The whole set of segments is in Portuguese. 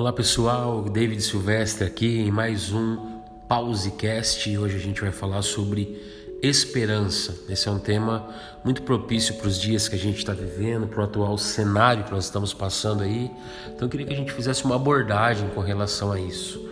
Olá pessoal, David Silvestre aqui em mais um Pausecast. Hoje a gente vai falar sobre esperança. Esse é um tema muito propício para os dias que a gente está vivendo, para o atual cenário que nós estamos passando aí. Então eu queria que a gente fizesse uma abordagem com relação a isso.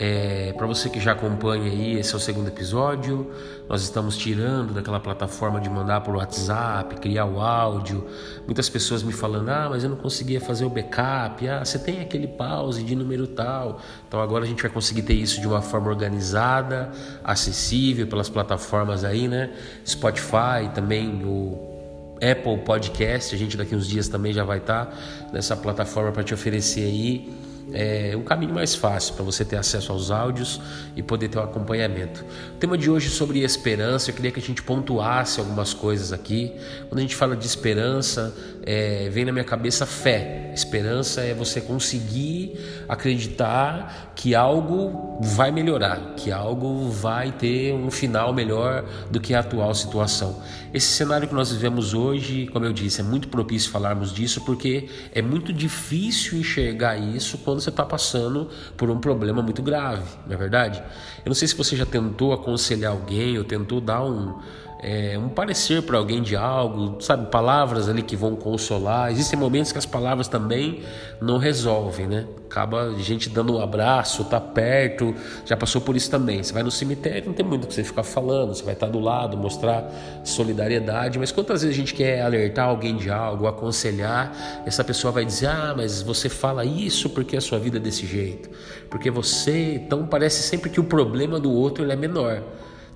É, para você que já acompanha aí, esse é o segundo episódio. Nós estamos tirando daquela plataforma de mandar por WhatsApp, criar o áudio. Muitas pessoas me falando: ah, mas eu não conseguia fazer o backup. Ah, você tem aquele pause de número tal. Então agora a gente vai conseguir ter isso de uma forma organizada, acessível pelas plataformas aí, né? Spotify, também o Apple Podcast. A gente daqui uns dias também já vai estar nessa plataforma para te oferecer aí é um caminho mais fácil para você ter acesso aos áudios e poder ter um acompanhamento. O tema de hoje é sobre esperança. Eu queria que a gente pontuasse algumas coisas aqui. Quando a gente fala de esperança, é, vem na minha cabeça fé. Esperança é você conseguir acreditar que algo vai melhorar, que algo vai ter um final melhor do que a atual situação. Esse cenário que nós vivemos hoje, como eu disse, é muito propício falarmos disso porque é muito difícil enxergar isso quando você está passando por um problema muito grave, não é verdade? Eu não sei se você já tentou aconselhar alguém ou tentou dar um é, um parecer para alguém de algo, sabe, palavras ali que vão consolar. Existem momentos que as palavras também não resolvem, né? Acaba gente dando um abraço, tá perto, já passou por isso também. Você vai no cemitério, não tem muito que você ficar falando, você vai estar do lado, mostrar solidariedade, mas quantas vezes a gente quer alertar alguém de algo, aconselhar, essa pessoa vai dizer: "Ah, mas você fala isso porque a sua vida é desse jeito, porque você, então parece sempre que o problema do outro é menor".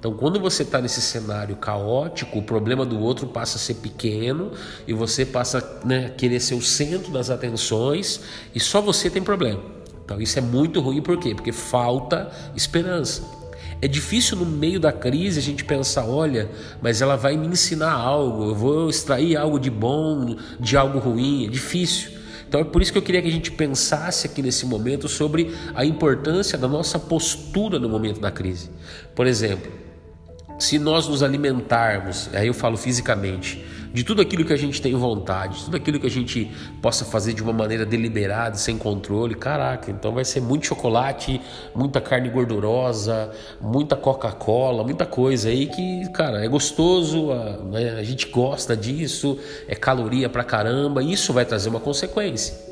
Então, quando você está nesse cenário caótico, o problema do outro passa a ser pequeno e você passa né, a querer ser o centro das atenções e só você tem problema. Então, isso é muito ruim, por quê? Porque falta esperança. É difícil no meio da crise a gente pensar, olha, mas ela vai me ensinar algo, eu vou extrair algo de bom de algo ruim. É difícil. Então é por isso que eu queria que a gente pensasse aqui nesse momento sobre a importância da nossa postura no momento da crise. Por exemplo, se nós nos alimentarmos, aí eu falo fisicamente, de tudo aquilo que a gente tem vontade, de tudo aquilo que a gente possa fazer de uma maneira deliberada, sem controle, caraca, então vai ser muito chocolate, muita carne gordurosa, muita Coca-Cola, muita coisa aí que, cara, é gostoso, a, né, a gente gosta disso, é caloria pra caramba, isso vai trazer uma consequência.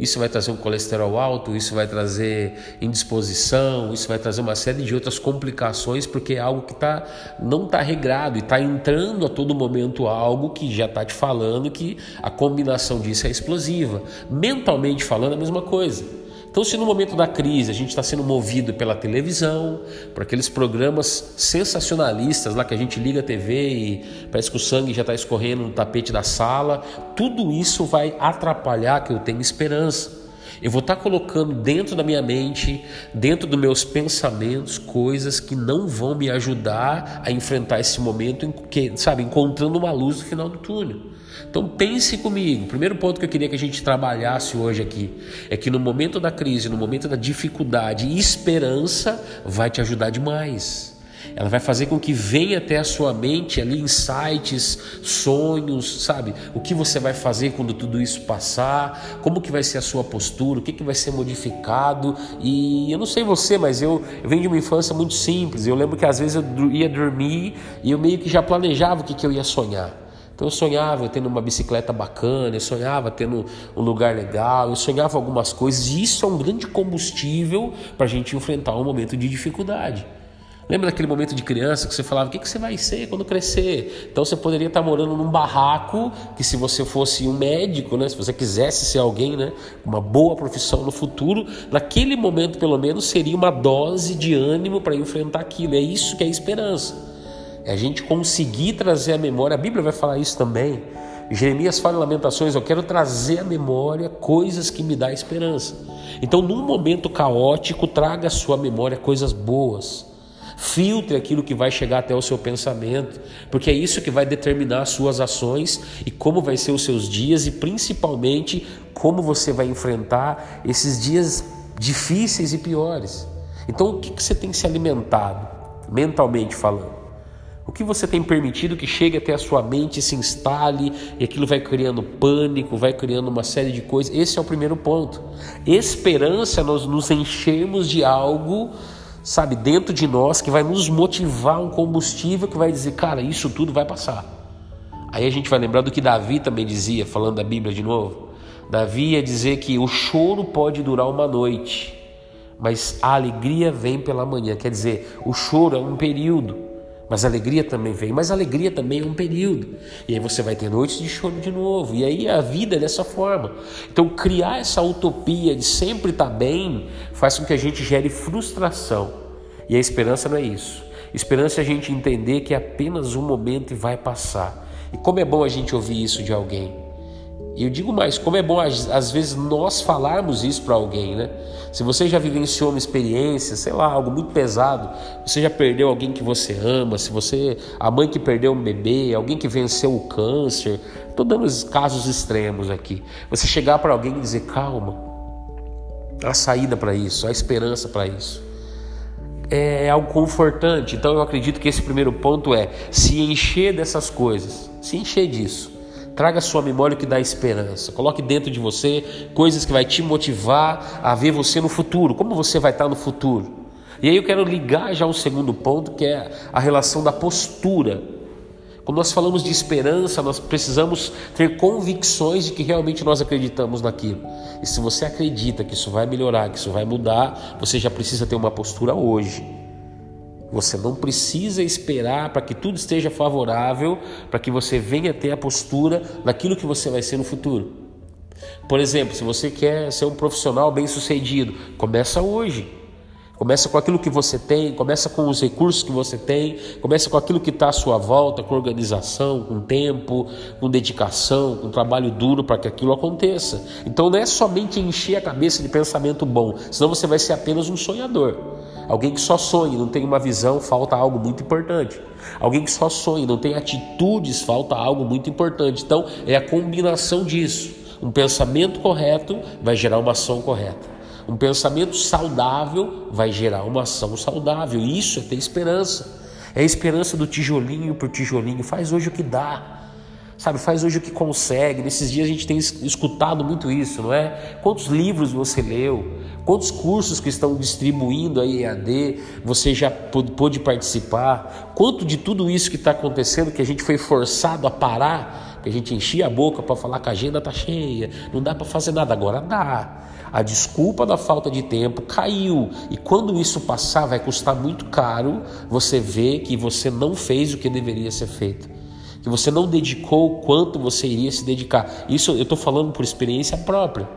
Isso vai trazer um colesterol alto, isso vai trazer indisposição, isso vai trazer uma série de outras complicações, porque é algo que tá, não está regrado e está entrando a todo momento algo que já está te falando que a combinação disso é explosiva. Mentalmente falando, a mesma coisa. Então, se no momento da crise a gente está sendo movido pela televisão, por aqueles programas sensacionalistas lá que a gente liga a TV e parece que o sangue já está escorrendo no tapete da sala, tudo isso vai atrapalhar que eu tenha esperança. Eu vou estar tá colocando dentro da minha mente, dentro dos meus pensamentos, coisas que não vão me ajudar a enfrentar esse momento, que, sabe, encontrando uma luz no final do túnel. Então pense comigo. O primeiro ponto que eu queria que a gente trabalhasse hoje aqui é que no momento da crise, no momento da dificuldade, esperança vai te ajudar demais. Ela vai fazer com que venha até a sua mente ali insights, sonhos, sabe? O que você vai fazer quando tudo isso passar, como que vai ser a sua postura, o que, que vai ser modificado. E eu não sei você, mas eu, eu venho de uma infância muito simples. Eu lembro que às vezes eu ia dormir e eu meio que já planejava o que, que eu ia sonhar. Então eu sonhava tendo uma bicicleta bacana, eu sonhava tendo um lugar legal, eu sonhava algumas coisas, e isso é um grande combustível para a gente enfrentar um momento de dificuldade. Lembra daquele momento de criança que você falava, o que, que você vai ser quando crescer? Então você poderia estar morando num barraco, que se você fosse um médico, né, se você quisesse ser alguém, né, uma boa profissão no futuro, naquele momento pelo menos seria uma dose de ânimo para enfrentar aquilo. É isso que é esperança. É a gente conseguir trazer a memória, a Bíblia vai falar isso também. Jeremias fala em Lamentações: Eu quero trazer à memória coisas que me dão esperança. Então, num momento caótico, traga à sua memória coisas boas. Filtre aquilo que vai chegar até o seu pensamento, porque é isso que vai determinar as suas ações e como vai ser os seus dias e principalmente como você vai enfrentar esses dias difíceis e piores. Então, o que você tem se alimentado, mentalmente falando? O que você tem permitido que chegue até a sua mente, se instale e aquilo vai criando pânico, vai criando uma série de coisas? Esse é o primeiro ponto. Esperança, nós nos enchemos de algo, sabe, dentro de nós que vai nos motivar, um combustível que vai dizer, cara, isso tudo vai passar. Aí a gente vai lembrar do que Davi também dizia, falando da Bíblia de novo. Davi ia dizer que o choro pode durar uma noite, mas a alegria vem pela manhã. Quer dizer, o choro é um período. Mas alegria também vem, mas alegria também é um período. E aí você vai ter noites de choro de novo. E aí a vida é dessa forma. Então criar essa utopia de sempre estar bem faz com que a gente gere frustração. E a esperança não é isso. Esperança é a gente entender que é apenas um momento e vai passar. E como é bom a gente ouvir isso de alguém. E eu digo mais, como é bom às vezes nós falarmos isso para alguém, né? Se você já vivenciou uma experiência, sei lá, algo muito pesado, você já perdeu alguém que você ama, se você, a mãe que perdeu um bebê, alguém que venceu o câncer, estou dando os casos extremos aqui. Você chegar para alguém e dizer calma, há saída para isso, há esperança para isso. É, é algo confortante. Então eu acredito que esse primeiro ponto é se encher dessas coisas, se encher disso Traga sua memória que dá esperança. Coloque dentro de você coisas que vai te motivar a ver você no futuro. Como você vai estar no futuro? E aí eu quero ligar já um segundo ponto, que é a relação da postura. Quando nós falamos de esperança, nós precisamos ter convicções de que realmente nós acreditamos naquilo. E se você acredita que isso vai melhorar, que isso vai mudar, você já precisa ter uma postura hoje. Você não precisa esperar para que tudo esteja favorável para que você venha ter a postura daquilo que você vai ser no futuro. Por exemplo, se você quer ser um profissional bem-sucedido, começa hoje. Começa com aquilo que você tem, começa com os recursos que você tem, começa com aquilo que está à sua volta, com organização, com tempo, com dedicação, com trabalho duro para que aquilo aconteça. Então não é somente encher a cabeça de pensamento bom, senão você vai ser apenas um sonhador. Alguém que só sonha, não tem uma visão, falta algo muito importante. Alguém que só sonha, não tem atitudes, falta algo muito importante. Então é a combinação disso. Um pensamento correto vai gerar uma ação correta. Um pensamento saudável vai gerar uma ação saudável. Isso é ter esperança. É a esperança do tijolinho por tijolinho. Faz hoje o que dá. Sabe, faz hoje o que consegue. Nesses dias a gente tem escutado muito isso, não é? Quantos livros você leu? Quantos cursos que estão distribuindo aí EAD você já pôde participar? Quanto de tudo isso que está acontecendo que a gente foi forçado a parar, que a gente enchia a boca para falar que a agenda está cheia, não dá para fazer nada, agora dá. A desculpa da falta de tempo caiu. E quando isso passar, vai custar muito caro você ver que você não fez o que deveria ser feito. Que você não dedicou quanto você iria se dedicar. Isso eu estou falando por experiência própria.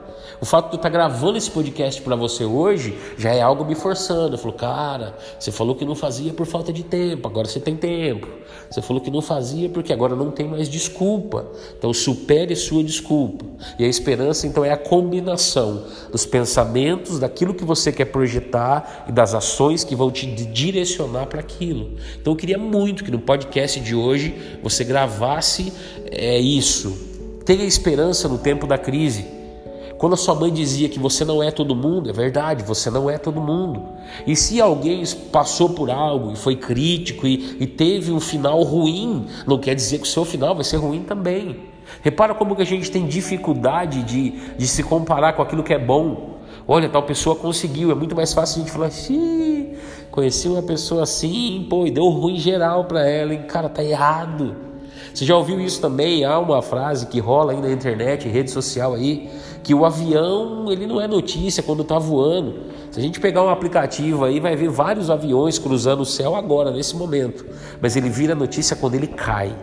O fato de eu estar gravando esse podcast para você hoje já é algo me forçando. Eu falo, cara, você falou que não fazia por falta de tempo, agora você tem tempo. Você falou que não fazia porque agora não tem mais desculpa. Então supere sua desculpa. E a esperança então é a combinação dos pensamentos, daquilo que você quer projetar e das ações que vão te direcionar para aquilo. Então eu queria muito que no podcast de hoje você gravasse é isso. Tenha esperança no tempo da crise. Quando a sua mãe dizia que você não é todo mundo, é verdade, você não é todo mundo. E se alguém passou por algo e foi crítico e, e teve um final ruim, não quer dizer que o seu final vai ser ruim também. Repara como que a gente tem dificuldade de, de se comparar com aquilo que é bom. Olha, tal pessoa conseguiu, é muito mais fácil a gente falar assim, conheci uma pessoa assim, pô, e deu ruim geral para ela, e cara, tá errado. Você já ouviu isso também? Há uma frase que rola aí na internet, em rede social aí, que o avião ele não é notícia quando está voando. Se a gente pegar um aplicativo aí, vai ver vários aviões cruzando o céu agora, nesse momento. Mas ele vira notícia quando ele cai.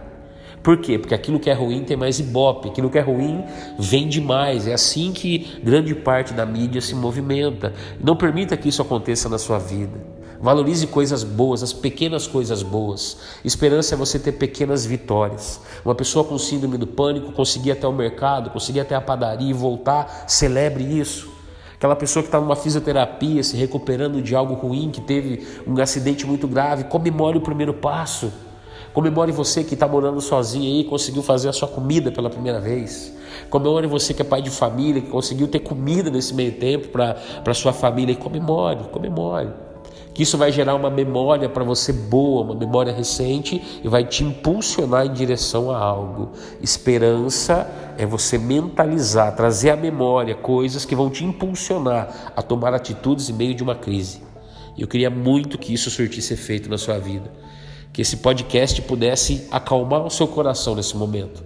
Por quê? Porque aquilo que é ruim tem mais ibope, aquilo que é ruim vende mais. É assim que grande parte da mídia se movimenta. Não permita que isso aconteça na sua vida. Valorize coisas boas, as pequenas coisas boas. Esperança é você ter pequenas vitórias. Uma pessoa com síndrome do pânico conseguir até o mercado, conseguir até a padaria e voltar, celebre isso. Aquela pessoa que está numa fisioterapia, se recuperando de algo ruim, que teve um acidente muito grave, comemore o primeiro passo. Comemore você que está morando sozinho aí e conseguiu fazer a sua comida pela primeira vez. Comemore você que é pai de família, que conseguiu ter comida nesse meio tempo para sua família. E comemore, comemore. Que isso vai gerar uma memória para você boa, uma memória recente e vai te impulsionar em direção a algo. Esperança é você mentalizar, trazer à memória coisas que vão te impulsionar a tomar atitudes em meio de uma crise. Eu queria muito que isso surtisse efeito na sua vida, que esse podcast pudesse acalmar o seu coração nesse momento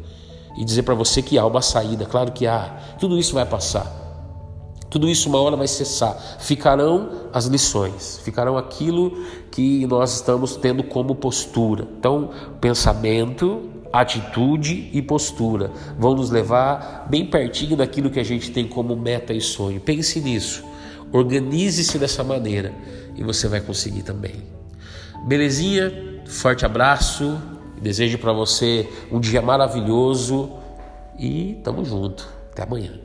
e dizer para você que há uma saída, claro que há, tudo isso vai passar. Tudo isso uma hora vai cessar. Ficarão as lições, ficarão aquilo que nós estamos tendo como postura. Então, pensamento, atitude e postura vão nos levar bem pertinho daquilo que a gente tem como meta e sonho. Pense nisso. Organize-se dessa maneira e você vai conseguir também. Belezinha? Forte abraço. Desejo para você um dia maravilhoso e tamo junto. Até amanhã.